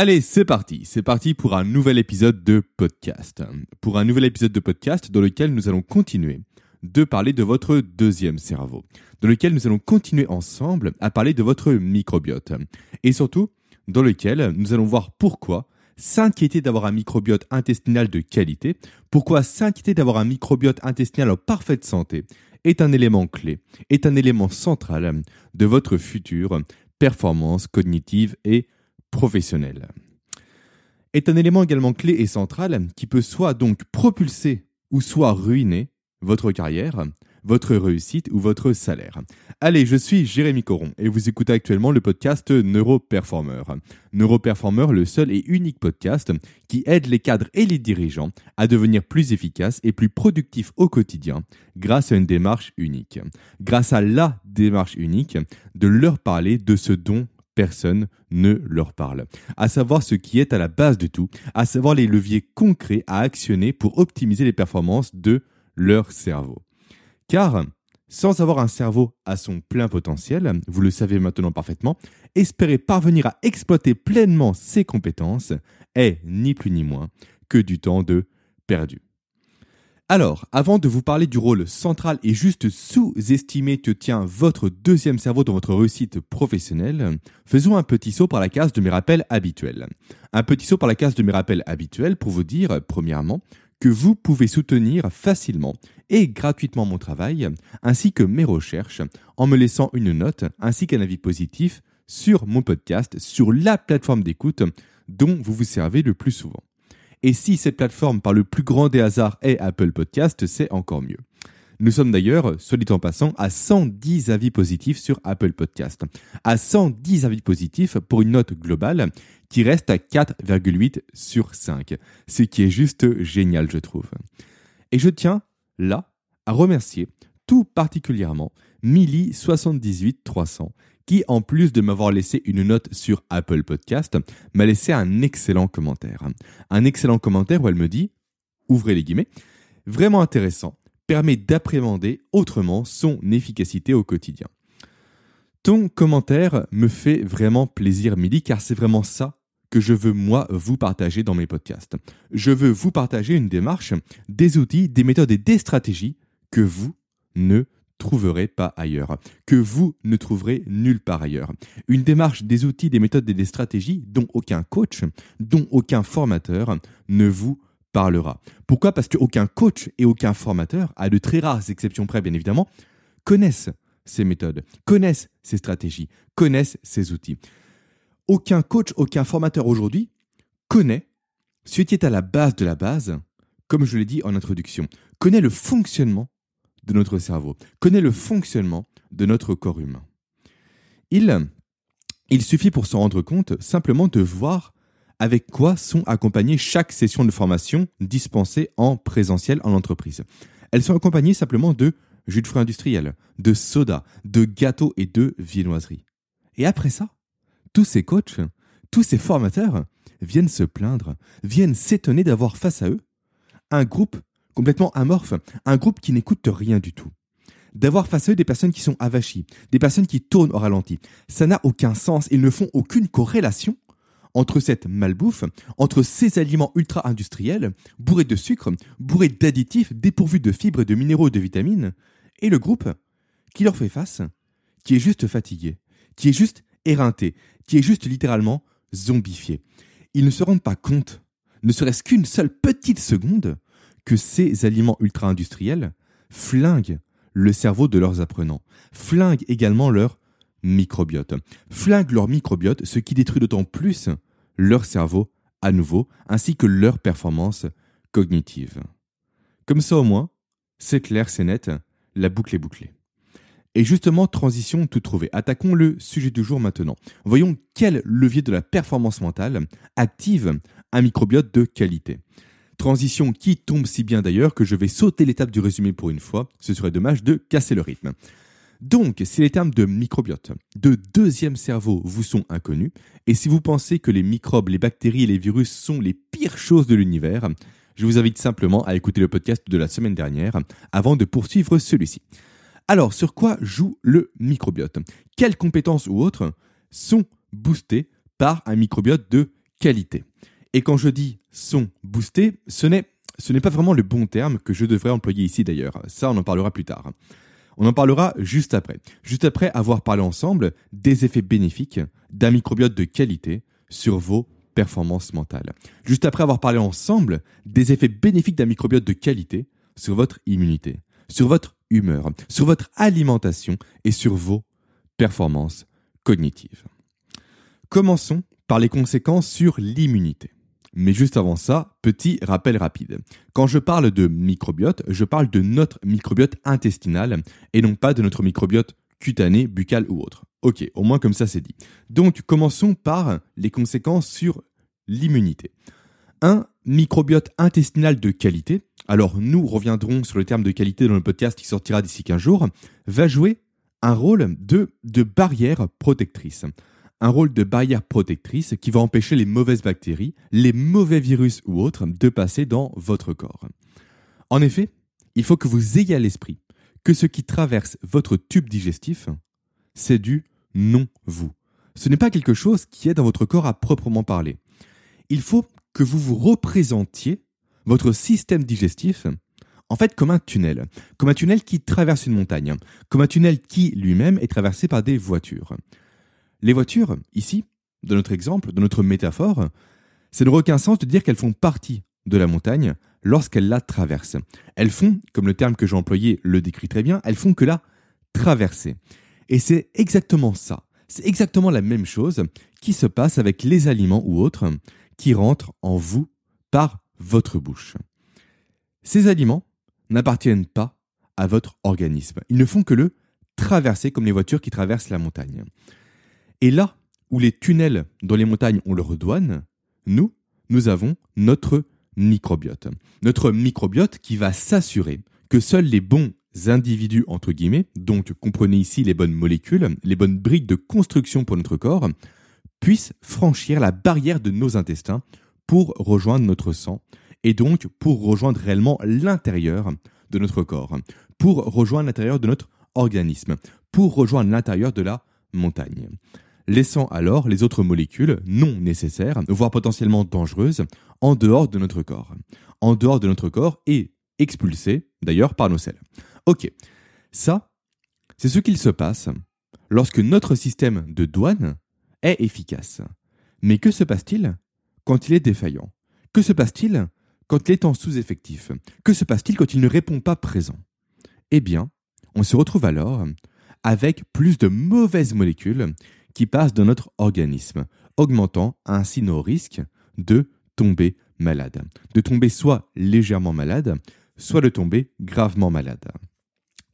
Allez, c'est parti. C'est parti pour un nouvel épisode de podcast. Pour un nouvel épisode de podcast dans lequel nous allons continuer de parler de votre deuxième cerveau, dans lequel nous allons continuer ensemble à parler de votre microbiote. Et surtout, dans lequel nous allons voir pourquoi s'inquiéter d'avoir un microbiote intestinal de qualité, pourquoi s'inquiéter d'avoir un microbiote intestinal en parfaite santé est un élément clé, est un élément central de votre future performance cognitive et professionnelle. Est un élément également clé et central qui peut soit donc propulser ou soit ruiner votre carrière, votre réussite ou votre salaire. Allez, je suis Jérémy Coron et vous écoutez actuellement le podcast Neuroperformer. Neuroperformer, le seul et unique podcast qui aide les cadres et les dirigeants à devenir plus efficaces et plus productifs au quotidien grâce à une démarche unique. Grâce à la démarche unique de leur parler de ce dont personne ne leur parle. À savoir ce qui est à la base de tout, à savoir les leviers concrets à actionner pour optimiser les performances de leur cerveau. Car, sans avoir un cerveau à son plein potentiel, vous le savez maintenant parfaitement, espérer parvenir à exploiter pleinement ses compétences est ni plus ni moins que du temps de perdu. Alors, avant de vous parler du rôle central et juste sous-estimé que tient votre deuxième cerveau dans votre réussite professionnelle, faisons un petit saut par la case de mes rappels habituels. Un petit saut par la case de mes rappels habituels pour vous dire, premièrement, que vous pouvez soutenir facilement et gratuitement mon travail, ainsi que mes recherches, en me laissant une note ainsi qu'un avis positif sur mon podcast, sur la plateforme d'écoute dont vous vous servez le plus souvent. Et si cette plateforme par le plus grand des hasards est Apple Podcast, c'est encore mieux. Nous sommes d'ailleurs, soit dit en passant, à 110 avis positifs sur Apple Podcast. À 110 avis positifs pour une note globale qui reste à 4,8 sur 5. Ce qui est juste génial, je trouve. Et je tiens, là, à remercier tout particulièrement Milly 78300 qui, en plus de m'avoir laissé une note sur Apple Podcast, m'a laissé un excellent commentaire. Un excellent commentaire où elle me dit, ouvrez les guillemets, vraiment intéressant, permet d'appréhender autrement son efficacité au quotidien. Ton commentaire me fait vraiment plaisir, Milly, car c'est vraiment ça que je veux moi vous partager dans mes podcasts. Je veux vous partager une démarche, des outils, des méthodes et des stratégies que vous ne trouverez pas ailleurs, que vous ne trouverez nulle part ailleurs. Une démarche, des outils, des méthodes et des stratégies dont aucun coach, dont aucun formateur ne vous parlera. Pourquoi? Parce qu'aucun coach et aucun formateur, à de très rares exceptions près bien évidemment, connaissent ces méthodes, connaissent ces stratégies, connaissent ces outils. Aucun coach, aucun formateur aujourd'hui connaît ce qui est à la base de la base, comme je l'ai dit en introduction, connaît le fonctionnement de notre cerveau, connaît le fonctionnement de notre corps humain. Il, suffit pour s'en rendre compte simplement de voir avec quoi sont accompagnées chaque session de formation dispensée en présentiel en entreprise. Elles sont accompagnées simplement de jus de fruits industriels, de soda, de gâteaux et de viennoiseries. Et après ça, tous ces coachs, tous ces formateurs viennent se plaindre, viennent s'étonner d'avoir face à eux un groupe complètement amorphe, un groupe qui n'écoute rien du tout. D'avoir face à eux des personnes qui sont avachies, des personnes qui tournent au ralenti. Ça n'a aucun sens, ils ne font aucune corrélation entre cette malbouffe, entre ces aliments ultra-industriels, bourrés de sucre, bourrés d'additifs, dépourvus de fibres, de minéraux et de vitamines, et le groupe qui leur fait face, qui est juste fatigué, qui est juste éreinté, qui est juste littéralement zombifié. Ils ne se rendent pas compte, ne serait-ce qu'une seule petite seconde, que ces aliments ultra-industriels flinguent le cerveau de leurs apprenants, flinguent également leur microbiote, flinguent leur microbiote, ce qui détruit d'autant plus leur cerveau à nouveau, ainsi que leur performance cognitive. Comme ça au moins, c'est clair, c'est net, la boucle est bouclée. Et justement, transition tout trouvée. Attaquons le sujet du jour maintenant. Voyons quel levier de la performance mentale active un microbiote de qualité. Transition qui tombe si bien d'ailleurs que je vais sauter l'étape du résumé pour une fois, ce serait dommage de casser le rythme. Donc, si les termes de microbiote, de deuxième cerveau vous sont inconnus, et si vous pensez que les microbes, les bactéries et les virus sont les pires choses de l'univers, je vous invite simplement à écouter le podcast de la semaine dernière avant de poursuivre celui-ci. Alors, sur quoi joue le microbiote? Quelles compétences ou autres sont boostées par un microbiote de qualité? Et quand je dis son boosté, ce n'est ce n'est pas vraiment le bon terme que je devrais employer ici d'ailleurs. Ça, on en parlera plus tard. On en parlera juste après. Juste après avoir parlé ensemble des effets bénéfiques d'un microbiote de qualité sur vos performances mentales. Juste après avoir parlé ensemble des effets bénéfiques d'un microbiote de qualité sur votre immunité, sur votre humeur, sur votre alimentation et sur vos performances cognitives. Commençons par les conséquences sur l'immunité. Mais juste avant ça, petit rappel rapide. Quand je parle de microbiote, je parle de notre microbiote intestinal et non pas de notre microbiote cutané, buccal ou autre. Ok, au moins comme ça c'est dit. Donc commençons par les conséquences sur l'immunité. Un microbiote intestinal de qualité, alors nous reviendrons sur le terme de qualité dans le podcast qui sortira d'ici 15 jours, va jouer un rôle de, de barrière protectrice un rôle de barrière protectrice qui va empêcher les mauvaises bactéries, les mauvais virus ou autres de passer dans votre corps. En effet, il faut que vous ayez à l'esprit que ce qui traverse votre tube digestif, c'est du non-vous. Ce n'est pas quelque chose qui est dans votre corps à proprement parler. Il faut que vous vous représentiez votre système digestif en fait comme un tunnel, comme un tunnel qui traverse une montagne, comme un tunnel qui lui-même est traversé par des voitures. Les voitures, ici, dans notre exemple, dans notre métaphore, ça n'aurait aucun sens de dire qu'elles font partie de la montagne lorsqu'elles la traversent. Elles font, comme le terme que j'ai employé le décrit très bien, elles font que la traverser. Et c'est exactement ça. C'est exactement la même chose qui se passe avec les aliments ou autres qui rentrent en vous par votre bouche. Ces aliments n'appartiennent pas à votre organisme. Ils ne font que le traverser comme les voitures qui traversent la montagne. Et là où les tunnels dans les montagnes ont leur douane, nous, nous avons notre microbiote. Notre microbiote qui va s'assurer que seuls les bons individus, entre guillemets, donc comprenez ici les bonnes molécules, les bonnes briques de construction pour notre corps, puissent franchir la barrière de nos intestins pour rejoindre notre sang et donc pour rejoindre réellement l'intérieur de notre corps, pour rejoindre l'intérieur de notre organisme, pour rejoindre l'intérieur de la montagne laissant alors les autres molécules non nécessaires, voire potentiellement dangereuses, en dehors de notre corps. En dehors de notre corps et expulsées, d'ailleurs, par nos selles. Ok, ça, c'est ce qu'il se passe lorsque notre système de douane est efficace. Mais que se passe-t-il quand il est défaillant? Que se passe-t-il quand il est en sous-effectif? Que se passe-t-il quand il ne répond pas présent? Eh bien, on se retrouve alors avec plus de mauvaises molécules qui passent dans notre organisme, augmentant ainsi nos risques de tomber malade. De tomber soit légèrement malade, soit de tomber gravement malade.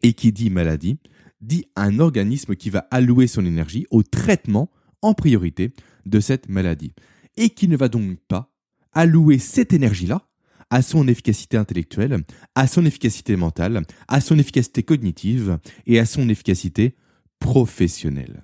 Et qui dit maladie, dit un organisme qui va allouer son énergie au traitement en priorité de cette maladie. Et qui ne va donc pas allouer cette énergie-là à son efficacité intellectuelle, à son efficacité mentale, à son efficacité cognitive et à son efficacité professionnelle.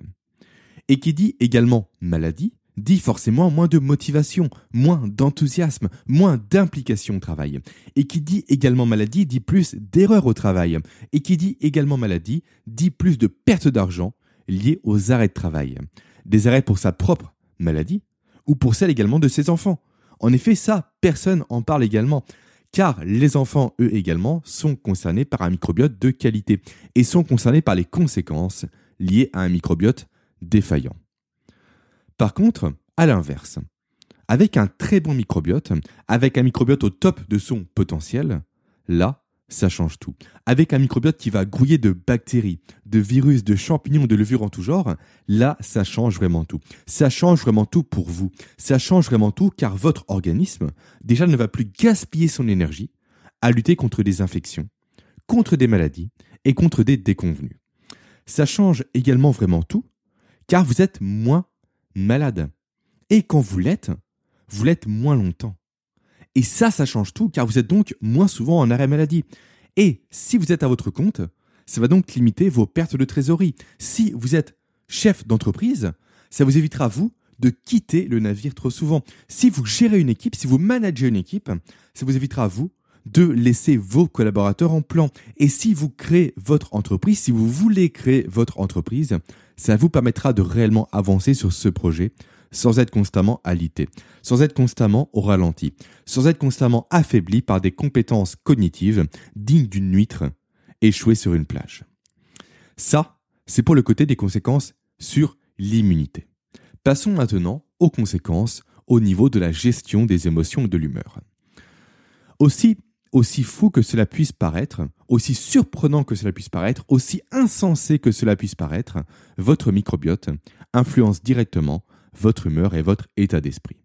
Et qui dit également maladie, dit forcément moins de motivation, moins d'enthousiasme, moins d'implication au travail. Et qui dit également maladie dit plus d'erreurs au travail. Et qui dit également maladie dit plus de perte d'argent liées aux arrêts de travail. Des arrêts pour sa propre maladie ou pour celle également de ses enfants. En effet, ça, personne en parle également. Car les enfants, eux également, sont concernés par un microbiote de qualité et sont concernés par les conséquences liées à un microbiote défaillant. Par contre, à l'inverse, avec un très bon microbiote, avec un microbiote au top de son potentiel, là, ça change tout. Avec un microbiote qui va grouiller de bactéries, de virus, de champignons, de levures en tout genre, là, ça change vraiment tout. Ça change vraiment tout pour vous. Ça change vraiment tout car votre organisme, déjà, ne va plus gaspiller son énergie à lutter contre des infections, contre des maladies et contre des déconvenus. Ça change également vraiment tout car vous êtes moins malade. Et quand vous l'êtes, vous l'êtes moins longtemps. Et ça, ça change tout, car vous êtes donc moins souvent en arrêt maladie. Et si vous êtes à votre compte, ça va donc limiter vos pertes de trésorerie. Si vous êtes chef d'entreprise, ça vous évitera, vous, de quitter le navire trop souvent. Si vous gérez une équipe, si vous managez une équipe, ça vous évitera, vous, de laisser vos collaborateurs en plan. Et si vous créez votre entreprise, si vous voulez créer votre entreprise, ça vous permettra de réellement avancer sur ce projet sans être constamment alité, sans être constamment au ralenti, sans être constamment affaibli par des compétences cognitives dignes d'une huître échouée sur une plage. Ça, c'est pour le côté des conséquences sur l'immunité. Passons maintenant aux conséquences au niveau de la gestion des émotions et de l'humeur. Aussi, aussi fou que cela puisse paraître, aussi surprenant que cela puisse paraître, aussi insensé que cela puisse paraître, votre microbiote influence directement votre humeur et votre état d'esprit.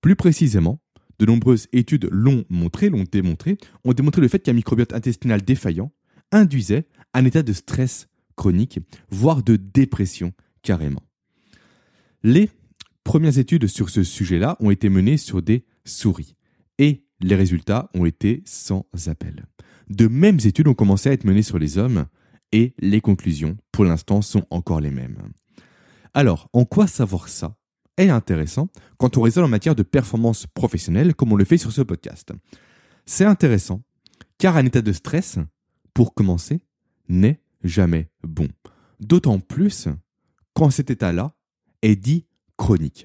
Plus précisément, de nombreuses études l'ont montré, l'ont démontré, ont démontré le fait qu'un microbiote intestinal défaillant induisait un état de stress chronique, voire de dépression carrément. Les premières études sur ce sujet-là ont été menées sur des souris et les résultats ont été sans appel. De mêmes études ont commencé à être menées sur les hommes et les conclusions, pour l'instant, sont encore les mêmes. Alors, en quoi savoir ça est intéressant quand on raisonne en matière de performance professionnelle comme on le fait sur ce podcast? C'est intéressant car un état de stress, pour commencer, n'est jamais bon. D'autant plus quand cet état-là est dit chronique.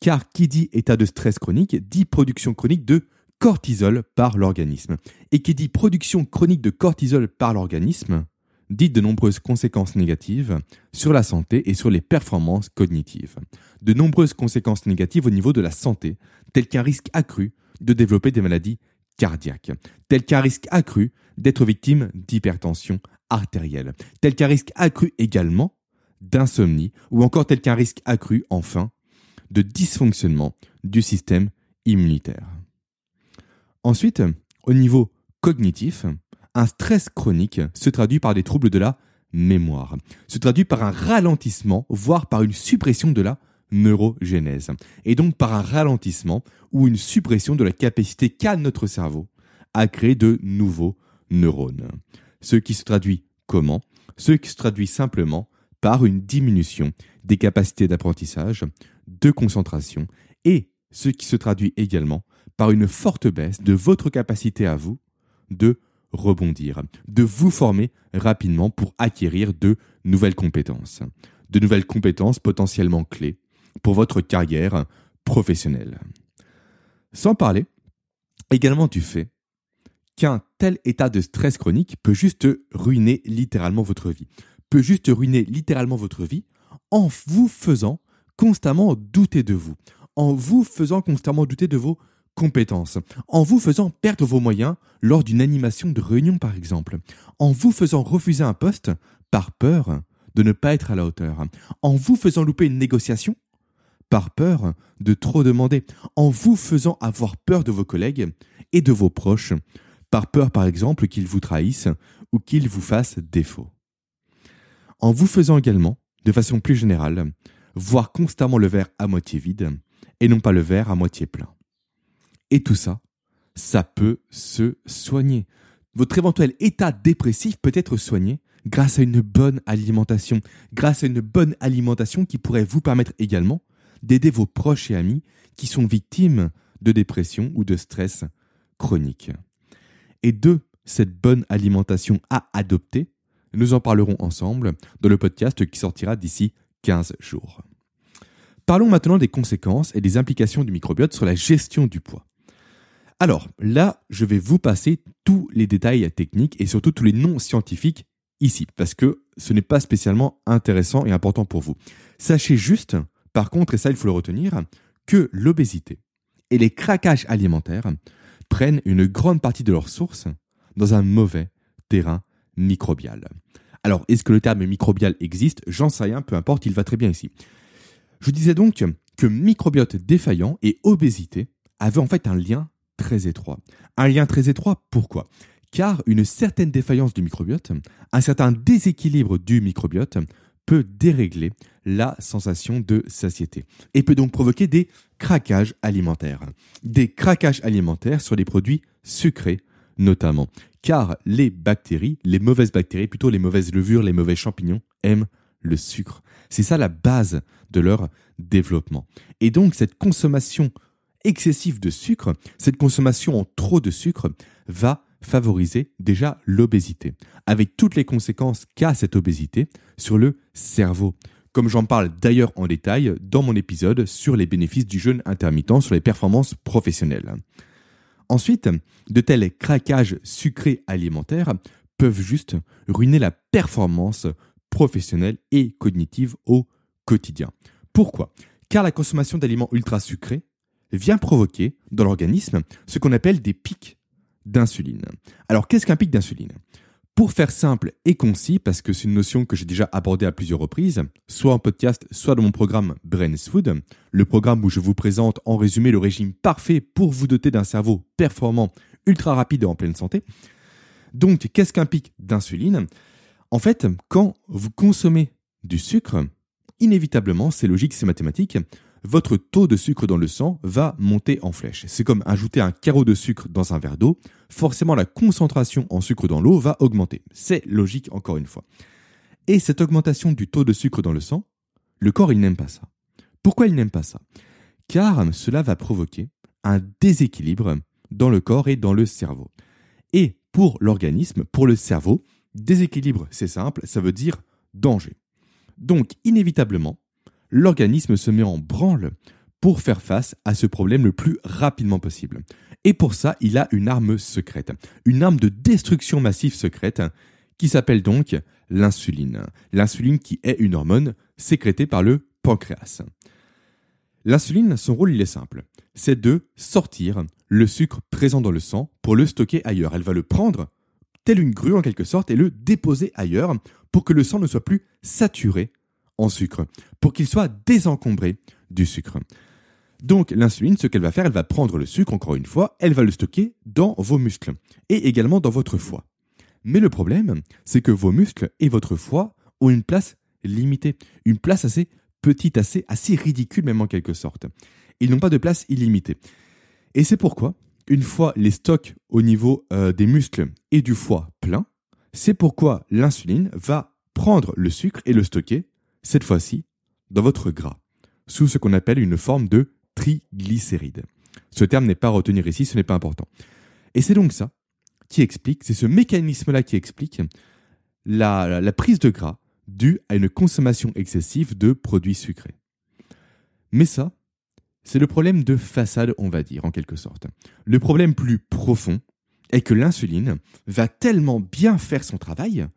Car qui dit état de stress chronique dit production chronique de cortisol par l'organisme. Et qui dit production chronique de cortisol par l'organisme dit de nombreuses conséquences négatives sur la santé et sur les performances cognitives. De nombreuses conséquences négatives au niveau de la santé, telles qu'un risque accru de développer des maladies cardiaques, tel qu'un risque accru d'être victime d'hypertension artérielle, tel qu'un risque accru également d'insomnie, ou encore tel qu'un risque accru, enfin, de dysfonctionnement du système immunitaire. Ensuite, au niveau cognitif, un stress chronique se traduit par des troubles de la mémoire, se traduit par un ralentissement, voire par une suppression de la neurogénèse, et donc par un ralentissement ou une suppression de la capacité qu'a notre cerveau à créer de nouveaux neurones. Ce qui se traduit comment? Ce qui se traduit simplement par une diminution des capacités d'apprentissage, de concentration, et ce qui se traduit également par une forte baisse de votre capacité à vous de rebondir, de vous former rapidement pour acquérir de nouvelles compétences, de nouvelles compétences potentiellement clés pour votre carrière professionnelle. Sans parler également du fait qu'un tel état de stress chronique peut juste ruiner littéralement votre vie, peut juste ruiner littéralement votre vie en vous faisant constamment douter de vous, en vous faisant constamment douter de vos compétences, en vous faisant perdre vos moyens lors d'une animation de réunion par exemple, en vous faisant refuser un poste par peur de ne pas être à la hauteur, en vous faisant louper une négociation par peur de trop demander, en vous faisant avoir peur de vos collègues et de vos proches, par peur par exemple qu'ils vous trahissent ou qu'ils vous fassent défaut. En vous faisant également, de façon plus générale, voir constamment le verre à moitié vide et non pas le verre à moitié plein. Et tout ça, ça peut se soigner. Votre éventuel état dépressif peut être soigné grâce à une bonne alimentation, grâce à une bonne alimentation qui pourrait vous permettre également d'aider vos proches et amis qui sont victimes de dépression ou de stress chronique. Et de cette bonne alimentation à adopter, nous en parlerons ensemble dans le podcast qui sortira d'ici 15 jours. Parlons maintenant des conséquences et des implications du microbiote sur la gestion du poids. Alors là, je vais vous passer tous les détails techniques et surtout tous les noms scientifiques ici, parce que ce n'est pas spécialement intéressant et important pour vous. Sachez juste, par contre, et ça il faut le retenir, que l'obésité et les craquages alimentaires prennent une grande partie de leur source dans un mauvais terrain microbial. Alors, est-ce que le terme microbial existe? J'en sais rien, peu importe, il va très bien ici. Je disais donc que microbiote défaillant et obésité avaient en fait un lien très étroit. Un lien très étroit, pourquoi? Car une certaine défaillance du microbiote, un certain déséquilibre du microbiote peut dérégler la sensation de satiété et peut donc provoquer des craquages alimentaires. Des craquages alimentaires sur les produits sucrés notamment. Car les bactéries, les mauvaises bactéries, plutôt les mauvaises levures, les mauvais champignons, aiment le sucre. C'est ça la base de leur développement. Et donc cette consommation excessif de sucre, cette consommation en trop de sucre va favoriser déjà l'obésité, avec toutes les conséquences qu'a cette obésité sur le cerveau. comme j'en parle d'ailleurs en détail dans mon épisode sur les bénéfices du jeûne intermittent sur les performances professionnelles. Ensuite, de tels craquages sucrés alimentaires peuvent juste ruiner la performance professionnelle et cognitive au quotidien. Pourquoi? Car la consommation d'aliments ultra sucrés vient provoquer dans l'organisme ce qu'on appelle des pics d'insuline. Alors qu'est-ce qu'un pic d'insuline? Pour faire simple et concis, parce que c'est une notion que j'ai déjà abordée à plusieurs reprises, soit en podcast, soit dans mon programme Brains Food, le programme où je vous présente en résumé le régime parfait pour vous doter d'un cerveau performant, ultra rapide et en pleine santé. Donc, qu'est-ce qu'un pic d'insuline? En fait, quand vous consommez du sucre, inévitablement, c'est logique, c'est mathématique, votre taux de sucre dans le sang va monter en flèche. C'est comme ajouter un carreau de sucre dans un verre d'eau. Forcément, la concentration en sucre dans l'eau va augmenter. C'est logique encore une fois. Et cette augmentation du taux de sucre dans le sang, le corps, il n'aime pas ça. Pourquoi il n'aime pas ça? Car cela va provoquer un déséquilibre dans le corps et dans le cerveau. Et pour l'organisme, pour le cerveau, déséquilibre, c'est simple, ça veut dire danger. Donc, inévitablement, l'organisme se met en branle pour faire face à ce problème le plus rapidement possible. Et pour ça, il a une arme secrète, une arme de destruction massive secrète qui s'appelle donc l'insuline. L'insuline qui est une hormone sécrétée par le pancréas. L'insuline, son rôle, il est simple. C'est de sortir le sucre présent dans le sang pour le stocker ailleurs. Elle va le prendre, tel une grue en quelque sorte, et le déposer ailleurs pour que le sang ne soit plus saturé en sucre, pour qu'il soit désencombré du sucre. Donc l'insuline, ce qu'elle va faire, elle va prendre le sucre, encore une fois, elle va le stocker dans vos muscles et également dans votre foie. Mais le problème, c'est que vos muscles et votre foie ont une place limitée, une place assez petite, assez, ridicule même en quelque sorte. Ils n'ont pas de place illimitée. Et c'est pourquoi, une fois les stocks au niveau euh, des muscles et du foie pleins, c'est pourquoi l'insuline va prendre le sucre et le stocker cette fois-ci dans votre gras, sous ce qu'on appelle une forme de triglycéride. Ce terme n'est pas à retenir ici, ce n'est pas important. Et c'est donc ça qui explique, c'est ce mécanisme-là qui explique la, la prise de gras due à une consommation excessive de produits sucrés. Mais ça, c'est le problème de façade, on va dire, en quelque sorte. Le problème plus profond est que l'insuline va tellement bien faire son travail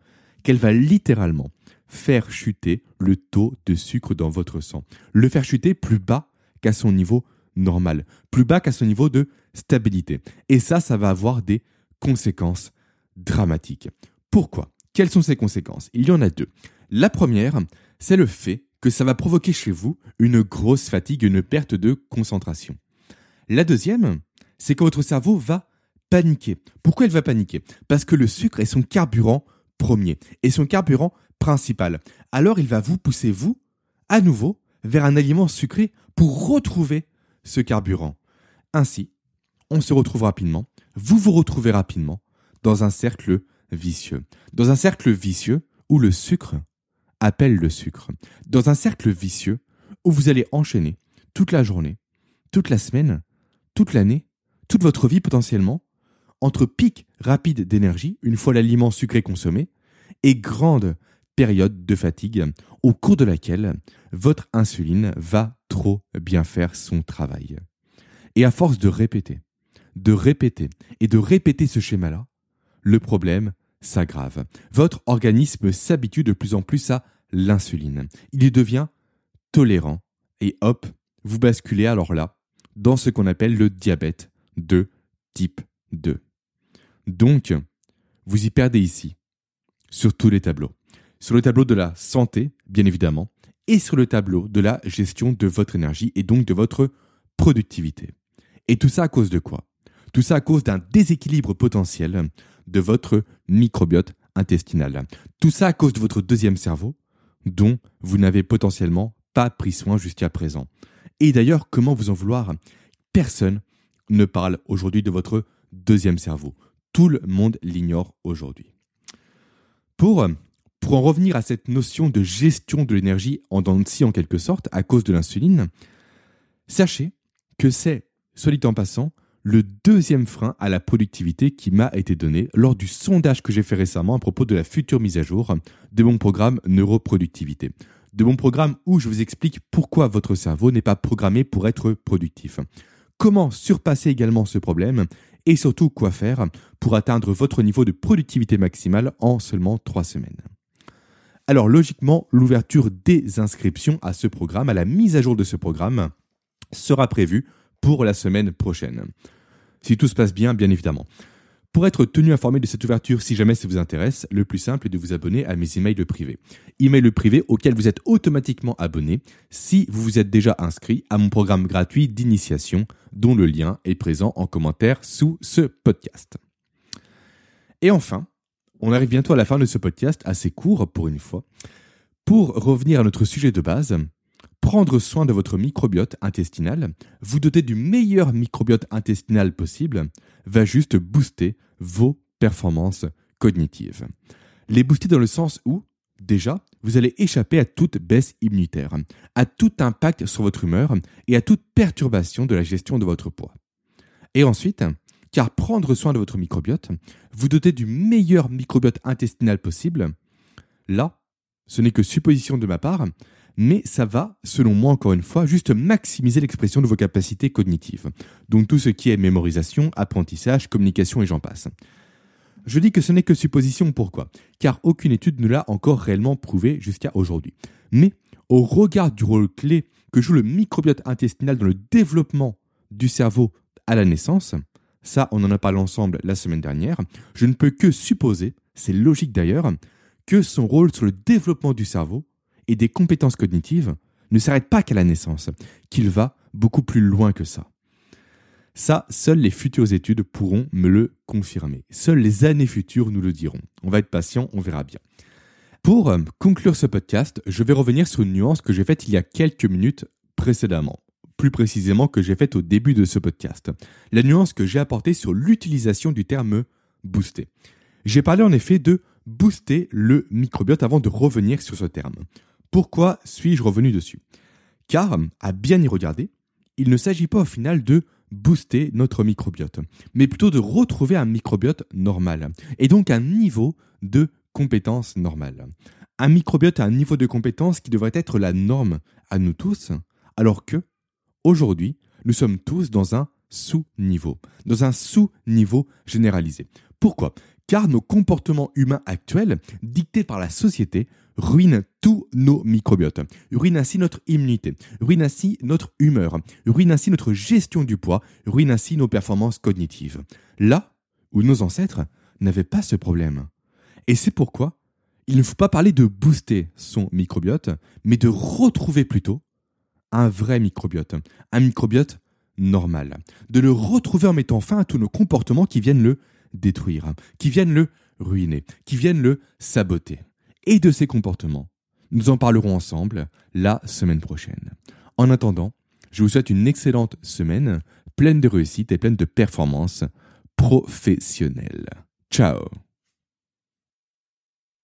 qu'elle va littéralement faire chuter le taux de sucre dans votre sang. Le faire chuter plus bas qu'à son niveau normal, plus bas qu'à son niveau de stabilité. Et ça, ça va avoir des conséquences dramatiques. Pourquoi? Quelles sont ces conséquences? Il y en a deux. La première, c'est le fait que ça va provoquer chez vous une grosse fatigue, une perte de concentration. La deuxième, c'est que votre cerveau va paniquer. Pourquoi il va paniquer? Parce que le sucre est son carburant premier. Et son carburant principal. Alors il va vous pousser, vous, à nouveau, vers un aliment sucré pour retrouver ce carburant. Ainsi, on se retrouve rapidement, vous vous retrouvez rapidement dans un cercle vicieux. Dans un cercle vicieux où le sucre appelle le sucre. Dans un cercle vicieux où vous allez enchaîner toute la journée, toute la semaine, toute l'année, toute votre vie potentiellement, entre pics rapides d'énergie, une fois l'aliment sucré consommé, et grande période de fatigue au cours de laquelle votre insuline va trop bien faire son travail. Et à force de répéter, de répéter et de répéter ce schéma-là, le problème s'aggrave. Votre organisme s'habitue de plus en plus à l'insuline. Il y devient tolérant et hop, vous basculez alors là dans ce qu'on appelle le diabète de type 2. Donc, vous y perdez ici, sur tous les tableaux sur le tableau de la santé, bien évidemment, et sur le tableau de la gestion de votre énergie et donc de votre productivité. Et tout ça à cause de quoi? Tout ça à cause d'un déséquilibre potentiel de votre microbiote intestinal. Tout ça à cause de votre deuxième cerveau, dont vous n'avez potentiellement pas pris soin jusqu'à présent. Et d'ailleurs, comment vous en vouloir? Personne ne parle aujourd'hui de votre deuxième cerveau. Tout le monde l'ignore aujourd'hui. Pour pour en revenir à cette notion de gestion de l'énergie en dents en quelque sorte, à cause de l'insuline, sachez que c'est, soit dit en passant, le deuxième frein à la productivité qui m'a été donné lors du sondage que j'ai fait récemment à propos de la future mise à jour de mon programme Neuroproductivité. de mon programme où je vous explique pourquoi votre cerveau n'est pas programmé pour être productif. Comment surpasser également ce problème et surtout quoi faire pour atteindre votre niveau de productivité maximale en seulement 3 semaines. Alors logiquement, l'ouverture des inscriptions à ce programme, à la mise à jour de ce programme, sera prévue pour la semaine prochaine. Si tout se passe bien, bien évidemment. Pour être tenu informé de cette ouverture, si jamais ça vous intéresse, le plus simple est de vous abonner à mes emails privés. Emails privés auxquels vous êtes automatiquement abonné si vous vous êtes déjà inscrit à mon programme gratuit d'initiation, dont le lien est présent en commentaire sous ce podcast. Et enfin, on arrive bientôt à la fin de ce podcast, assez court pour une fois. Pour revenir à notre sujet de base, prendre soin de votre microbiote intestinal, vous doter du meilleur microbiote intestinal possible, va juste booster vos performances cognitives. Les booster dans le sens où, déjà, vous allez échapper à toute baisse immunitaire, à tout impact sur votre humeur et à toute perturbation de la gestion de votre poids. Et ensuite, car prendre soin de votre microbiote, vous doter du meilleur microbiote intestinal possible, là, ce n'est que supposition de ma part, mais ça va, selon moi encore une fois, juste maximiser l'expression de vos capacités cognitives. Donc tout ce qui est mémorisation, apprentissage, communication et j'en passe. Je dis que ce n'est que supposition, pourquoi? Car aucune étude ne l'a encore réellement prouvé jusqu'à aujourd'hui. Mais au regard du rôle clé que joue le microbiote intestinal dans le développement du cerveau à la naissance, ça on en a parlé ensemble la semaine dernière, je ne peux que supposer, c'est logique d'ailleurs, que son rôle sur le développement du cerveau et des compétences cognitives ne s'arrête pas qu'à la naissance, qu'il va beaucoup plus loin que ça. Ça, seules les futures études pourront me le confirmer. Seules les années futures nous le diront. On va être patient, on verra bien. Pour euh, conclure ce podcast, je vais revenir sur une nuance que j'ai faite il y a quelques minutes précédemment. Plus précisément que j'ai faite au début de ce podcast. La nuance que j'ai apportée sur l'utilisation du terme booster. J'ai parlé en effet de booster le microbiote avant de revenir sur ce terme. Pourquoi suis-je revenu dessus? Car, à bien y regarder, il ne s'agit pas au final de booster notre microbiote, mais plutôt de retrouver un microbiote normal, et donc un niveau de compétence normale. Un microbiote à un niveau de compétence qui devrait être la norme à nous tous, alors que, aujourd'hui, nous sommes tous dans un sous-niveau, dans un sous-niveau généralisé. Pourquoi? Car nos comportements humains actuels, dictés par la société, ruine tous nos microbiotes, ruine ainsi notre immunité, ruine ainsi notre humeur, ruine ainsi notre gestion du poids, ruine ainsi nos performances cognitives. Là où nos ancêtres n'avaient pas ce problème. Et c'est pourquoi il ne faut pas parler de booster son microbiote, mais de retrouver plutôt un vrai microbiote, un microbiote normal, de le retrouver en mettant fin à tous nos comportements qui viennent le détruire, qui viennent le ruiner, qui viennent le saboter et de ses comportements. Nous en parlerons ensemble la semaine prochaine. En attendant, je vous souhaite une excellente semaine, pleine de réussite et pleine de performances professionnelles. Ciao